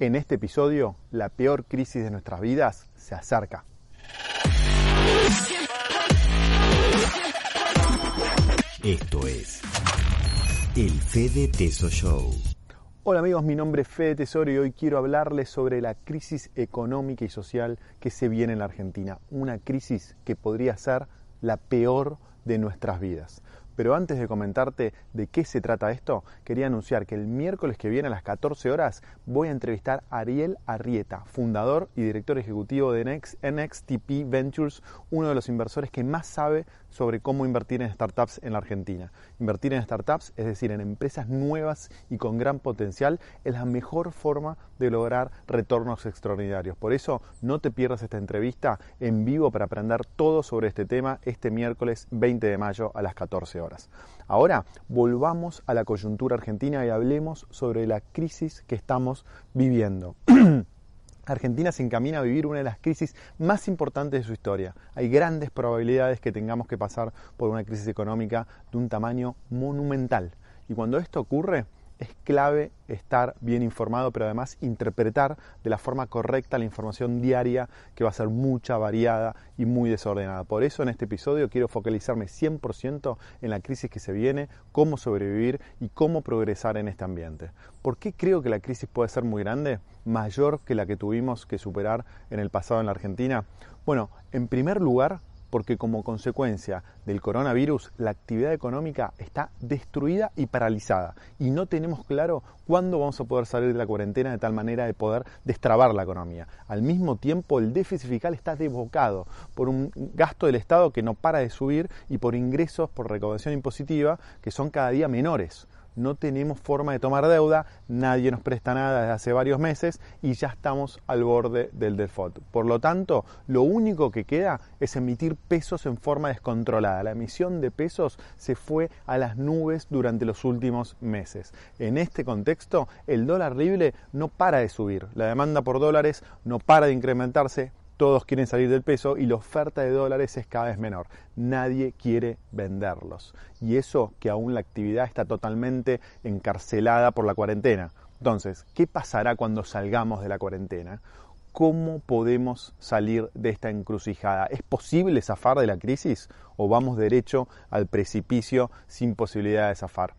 En este episodio, la peor crisis de nuestras vidas se acerca. Esto es el Fede Teso Show. Hola amigos, mi nombre es Fede Tesoro y hoy quiero hablarles sobre la crisis económica y social que se viene en la Argentina. Una crisis que podría ser la peor de nuestras vidas. Pero antes de comentarte de qué se trata esto, quería anunciar que el miércoles que viene a las 14 horas voy a entrevistar a Ariel Arrieta, fundador y director ejecutivo de NXTP Ventures, uno de los inversores que más sabe sobre cómo invertir en startups en la Argentina. Invertir en startups, es decir, en empresas nuevas y con gran potencial, es la mejor forma de lograr retornos extraordinarios. Por eso no te pierdas esta entrevista en vivo para aprender todo sobre este tema este miércoles 20 de mayo a las 14 horas. Ahora volvamos a la coyuntura argentina y hablemos sobre la crisis que estamos viviendo. Argentina se encamina a vivir una de las crisis más importantes de su historia. Hay grandes probabilidades que tengamos que pasar por una crisis económica de un tamaño monumental. Y cuando esto ocurre, es clave estar bien informado, pero además interpretar de la forma correcta la información diaria, que va a ser mucha, variada y muy desordenada. Por eso en este episodio quiero focalizarme 100% en la crisis que se viene, cómo sobrevivir y cómo progresar en este ambiente. ¿Por qué creo que la crisis puede ser muy grande? Mayor que la que tuvimos que superar en el pasado en la Argentina. Bueno, en primer lugar, porque como consecuencia del coronavirus la actividad económica está destruida y paralizada y no tenemos claro cuándo vamos a poder salir de la cuarentena de tal manera de poder destrabar la economía. Al mismo tiempo el déficit fiscal está desbocado por un gasto del Estado que no para de subir y por ingresos por recaudación impositiva que son cada día menores no tenemos forma de tomar deuda, nadie nos presta nada desde hace varios meses y ya estamos al borde del default. Por lo tanto, lo único que queda es emitir pesos en forma descontrolada. La emisión de pesos se fue a las nubes durante los últimos meses. En este contexto, el dólar libre no para de subir, la demanda por dólares no para de incrementarse, todos quieren salir del peso y la oferta de dólares es cada vez menor. Nadie quiere venderlos. Y eso que aún la actividad está totalmente encarcelada por la cuarentena. Entonces, ¿qué pasará cuando salgamos de la cuarentena? ¿Cómo podemos salir de esta encrucijada? ¿Es posible zafar de la crisis o vamos derecho al precipicio sin posibilidad de zafar?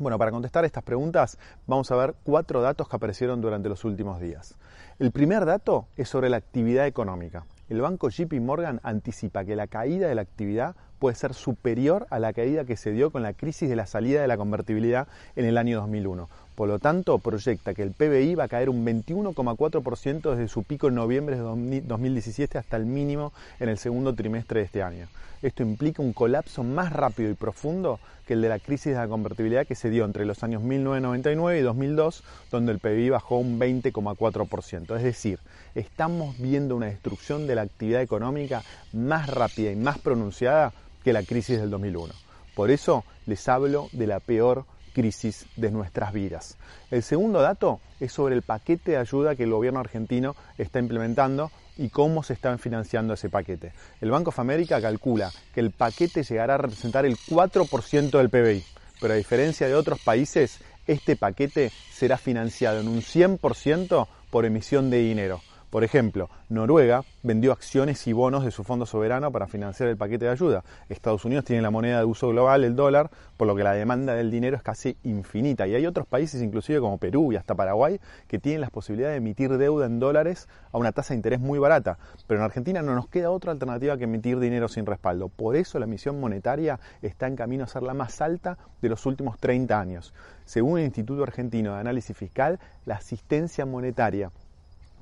Bueno, para contestar estas preguntas vamos a ver cuatro datos que aparecieron durante los últimos días. El primer dato es sobre la actividad económica. El banco JP Morgan anticipa que la caída de la actividad puede ser superior a la caída que se dio con la crisis de la salida de la convertibilidad en el año 2001. Por lo tanto, proyecta que el PBI va a caer un 21,4% desde su pico en noviembre de 2017 hasta el mínimo en el segundo trimestre de este año. Esto implica un colapso más rápido y profundo que el de la crisis de la convertibilidad que se dio entre los años 1999 y 2002, donde el PBI bajó un 20,4%. Es decir, estamos viendo una destrucción de la actividad económica más rápida y más pronunciada que la crisis del 2001. Por eso les hablo de la peor crisis de nuestras vidas. El segundo dato es sobre el paquete de ayuda que el gobierno argentino está implementando y cómo se está financiando ese paquete. El Banco of America calcula que el paquete llegará a representar el 4% del PBI, pero a diferencia de otros países, este paquete será financiado en un 100% por emisión de dinero. Por ejemplo, Noruega vendió acciones y bonos de su fondo soberano para financiar el paquete de ayuda. Estados Unidos tiene la moneda de uso global, el dólar, por lo que la demanda del dinero es casi infinita. Y hay otros países, inclusive como Perú y hasta Paraguay, que tienen la posibilidad de emitir deuda en dólares a una tasa de interés muy barata. Pero en Argentina no nos queda otra alternativa que emitir dinero sin respaldo. Por eso la emisión monetaria está en camino a ser la más alta de los últimos 30 años. Según el Instituto Argentino de Análisis Fiscal, la asistencia monetaria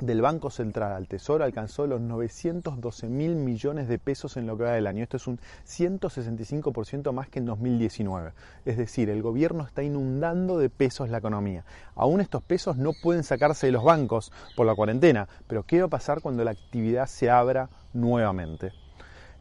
del Banco Central al Tesoro alcanzó los 912 mil millones de pesos en lo que va del año. Esto es un 165% más que en 2019. Es decir, el gobierno está inundando de pesos la economía. Aún estos pesos no pueden sacarse de los bancos por la cuarentena, pero ¿qué va a pasar cuando la actividad se abra nuevamente?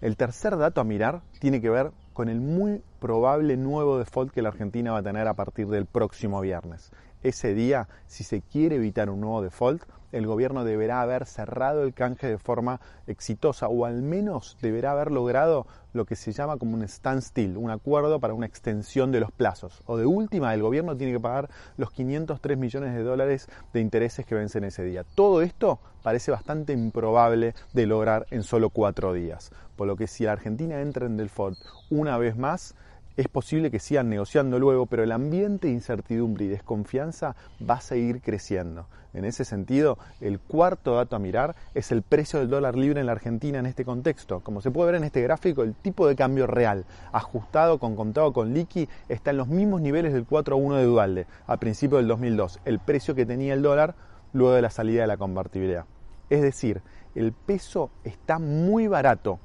El tercer dato a mirar tiene que ver con el muy probable nuevo default que la Argentina va a tener a partir del próximo viernes ese día, si se quiere evitar un nuevo default, el gobierno deberá haber cerrado el canje de forma exitosa o al menos deberá haber logrado lo que se llama como un standstill, un acuerdo para una extensión de los plazos. O de última, el gobierno tiene que pagar los 503 millones de dólares de intereses que vencen ese día. Todo esto parece bastante improbable de lograr en solo cuatro días. Por lo que si la Argentina entra en default una vez más, es posible que sigan negociando luego, pero el ambiente de incertidumbre y desconfianza va a seguir creciendo. En ese sentido, el cuarto dato a mirar es el precio del dólar libre en la Argentina en este contexto. Como se puede ver en este gráfico, el tipo de cambio real, ajustado con contado con liqui, está en los mismos niveles del 4.1 de Dualde a principios del 2002, el precio que tenía el dólar luego de la salida de la convertibilidad. Es decir, el peso está muy barato,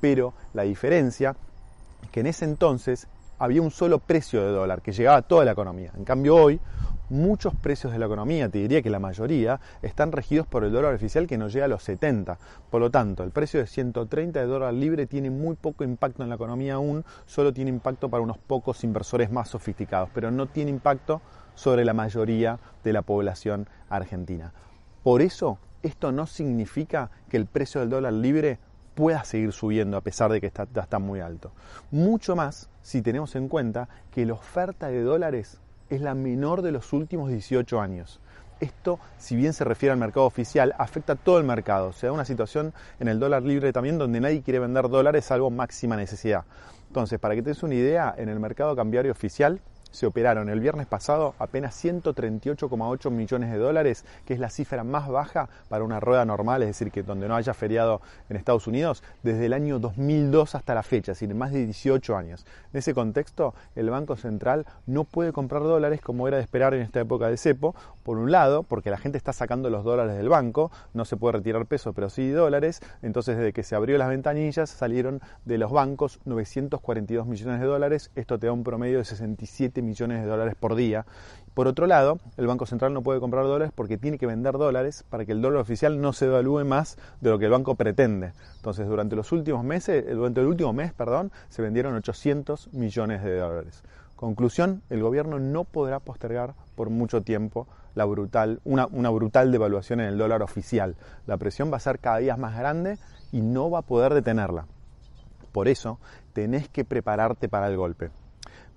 pero la diferencia que en ese entonces había un solo precio de dólar que llegaba a toda la economía. En cambio hoy, muchos precios de la economía, te diría que la mayoría, están regidos por el dólar oficial que no llega a los 70. Por lo tanto, el precio de 130 de dólar libre tiene muy poco impacto en la economía aún, solo tiene impacto para unos pocos inversores más sofisticados, pero no tiene impacto sobre la mayoría de la población argentina. Por eso, esto no significa que el precio del dólar libre pueda seguir subiendo a pesar de que está, está muy alto. Mucho más si tenemos en cuenta que la oferta de dólares es la menor de los últimos 18 años. Esto, si bien se refiere al mercado oficial, afecta a todo el mercado. Se da una situación en el dólar libre también donde nadie quiere vender dólares salvo máxima necesidad. Entonces, para que te una idea, en el mercado cambiario oficial se operaron el viernes pasado apenas 138,8 millones de dólares, que es la cifra más baja para una rueda normal, es decir, que donde no haya feriado en Estados Unidos, desde el año 2002 hasta la fecha, es decir, más de 18 años. En ese contexto, el Banco Central no puede comprar dólares como era de esperar en esta época de cepo, por un lado, porque la gente está sacando los dólares del banco, no se puede retirar pesos, pero sí dólares, entonces desde que se abrió las ventanillas salieron de los bancos 942 millones de dólares, esto te da un promedio de 67 millones de dólares por día. Por otro lado, el Banco Central no puede comprar dólares porque tiene que vender dólares para que el dólar oficial no se devalúe más de lo que el banco pretende. Entonces, durante los últimos meses, eh, durante el último mes, perdón, se vendieron 800 millones de dólares. Conclusión, el gobierno no podrá postergar por mucho tiempo la brutal, una, una brutal devaluación en el dólar oficial. La presión va a ser cada día más grande y no va a poder detenerla. Por eso, tenés que prepararte para el golpe.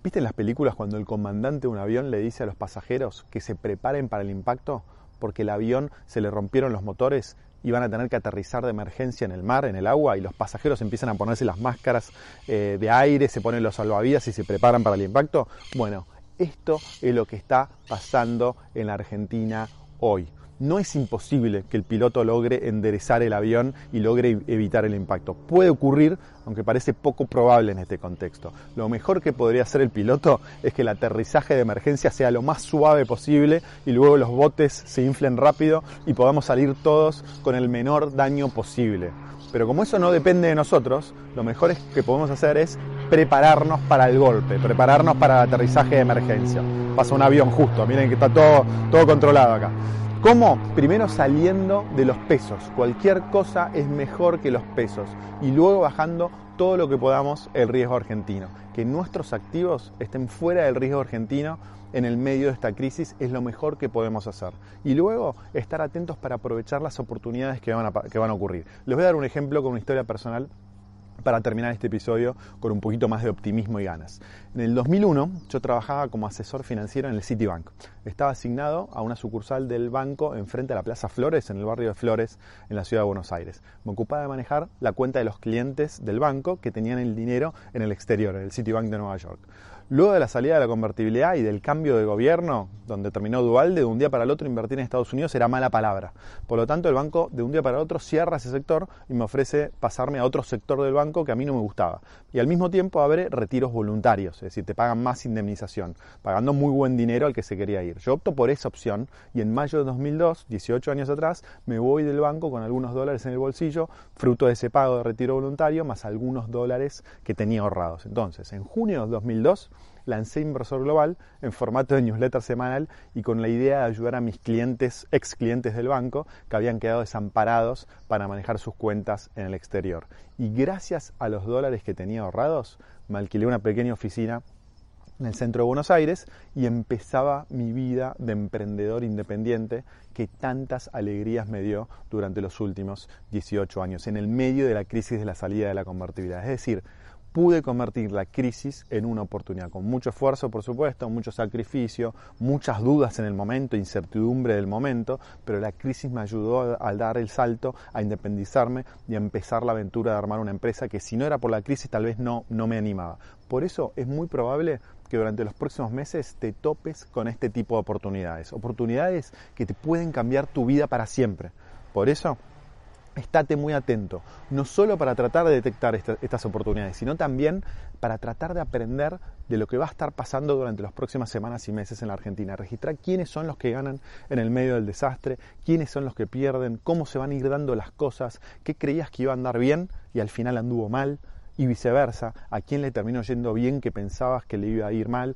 ¿Viste en las películas cuando el comandante de un avión le dice a los pasajeros que se preparen para el impacto porque el avión se le rompieron los motores y van a tener que aterrizar de emergencia en el mar, en el agua, y los pasajeros empiezan a ponerse las máscaras eh, de aire, se ponen los salvavidas y se preparan para el impacto? Bueno, esto es lo que está pasando en la Argentina hoy no es imposible que el piloto logre enderezar el avión y logre evitar el impacto. Puede ocurrir, aunque parece poco probable en este contexto. Lo mejor que podría hacer el piloto es que el aterrizaje de emergencia sea lo más suave posible y luego los botes se inflen rápido y podamos salir todos con el menor daño posible. Pero como eso no depende de nosotros, lo mejor que podemos hacer es prepararnos para el golpe, prepararnos para el aterrizaje de emergencia. Pasa un avión justo, miren que está todo, todo controlado acá. ¿Cómo? Primero saliendo de los pesos. Cualquier cosa es mejor que los pesos. Y luego bajando todo lo que podamos el riesgo argentino. Que nuestros activos estén fuera del riesgo argentino en el medio de esta crisis es lo mejor que podemos hacer. Y luego estar atentos para aprovechar las oportunidades que van a, que van a ocurrir. Les voy a dar un ejemplo con una historia personal para terminar este episodio con un poquito más de optimismo y ganas. En el 2001 yo trabajaba como asesor financiero en el Citibank. Estaba asignado a una sucursal del banco enfrente a la Plaza Flores, en el barrio de Flores, en la ciudad de Buenos Aires. Me ocupaba de manejar la cuenta de los clientes del banco que tenían el dinero en el exterior, en el Citibank de Nueva York. Luego de la salida de la convertibilidad y del cambio de gobierno, donde terminó Dualde, de un día para el otro invertir en Estados Unidos era mala palabra. Por lo tanto, el banco de un día para el otro cierra ese sector y me ofrece pasarme a otro sector del banco que a mí no me gustaba. Y al mismo tiempo abre retiros voluntarios, es decir, te pagan más indemnización, pagando muy buen dinero al que se quería ir. Yo opto por esa opción y en mayo de 2002, 18 años atrás, me voy del banco con algunos dólares en el bolsillo, fruto de ese pago de retiro voluntario, más algunos dólares que tenía ahorrados. Entonces, en junio de 2002, lancé Inversor Global en formato de newsletter semanal y con la idea de ayudar a mis clientes, ex clientes del banco, que habían quedado desamparados para manejar sus cuentas en el exterior. Y gracias a los dólares que tenía ahorrados, me alquilé una pequeña oficina en el centro de Buenos Aires y empezaba mi vida de emprendedor independiente que tantas alegrías me dio durante los últimos 18 años, en el medio de la crisis de la salida de la convertibilidad. Es decir, pude convertir la crisis en una oportunidad, con mucho esfuerzo, por supuesto, mucho sacrificio, muchas dudas en el momento, incertidumbre del momento, pero la crisis me ayudó a, dar el salto, a independizarme y a empezar la aventura de armar una empresa que si no era por la crisis tal vez no, no me animaba. Por eso es muy probable que durante los próximos meses te topes con este tipo de oportunidades, oportunidades que te pueden cambiar tu vida para siempre. Por eso estate muy atento, no solo para tratar de detectar estas oportunidades, sino también para tratar de aprender de lo que va a estar pasando durante las próximas semanas y meses en la Argentina. Registrar quiénes son los que ganan en el medio del desastre, quiénes son los que pierden, cómo se van a ir dando las cosas, qué creías que iba a andar bien y al final anduvo mal, y viceversa, a quién le terminó yendo bien que pensabas que le iba a ir mal.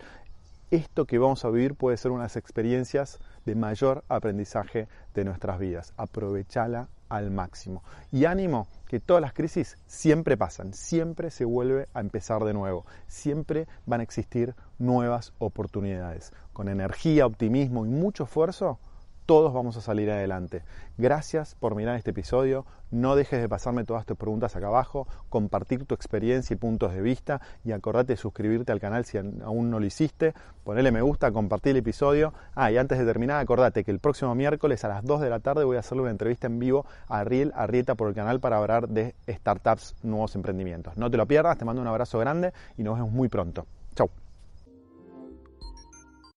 Esto que vamos a vivir puede ser unas experiencias de mayor aprendizaje de nuestras vidas. Aprovechala al máximo. Y ánimo, que todas las crisis siempre pasan, siempre se vuelve a empezar de nuevo, siempre van a existir nuevas oportunidades. Con energía, optimismo y mucho esfuerzo, todos vamos a salir adelante. Gracias por mirar este episodio. No dejes de pasarme todas tus preguntas acá abajo, compartir tu experiencia y puntos de vista y acordate de suscribirte al canal si aún no lo hiciste, ponerle me gusta, compartir el episodio. Ah, y antes de terminar, acordate que el próximo miércoles a las 2 de la tarde voy a hacerle una entrevista en vivo a Ariel Arrieta por el canal para hablar de startups, nuevos emprendimientos. No te lo pierdas, te mando un abrazo grande y nos vemos muy pronto. Chau.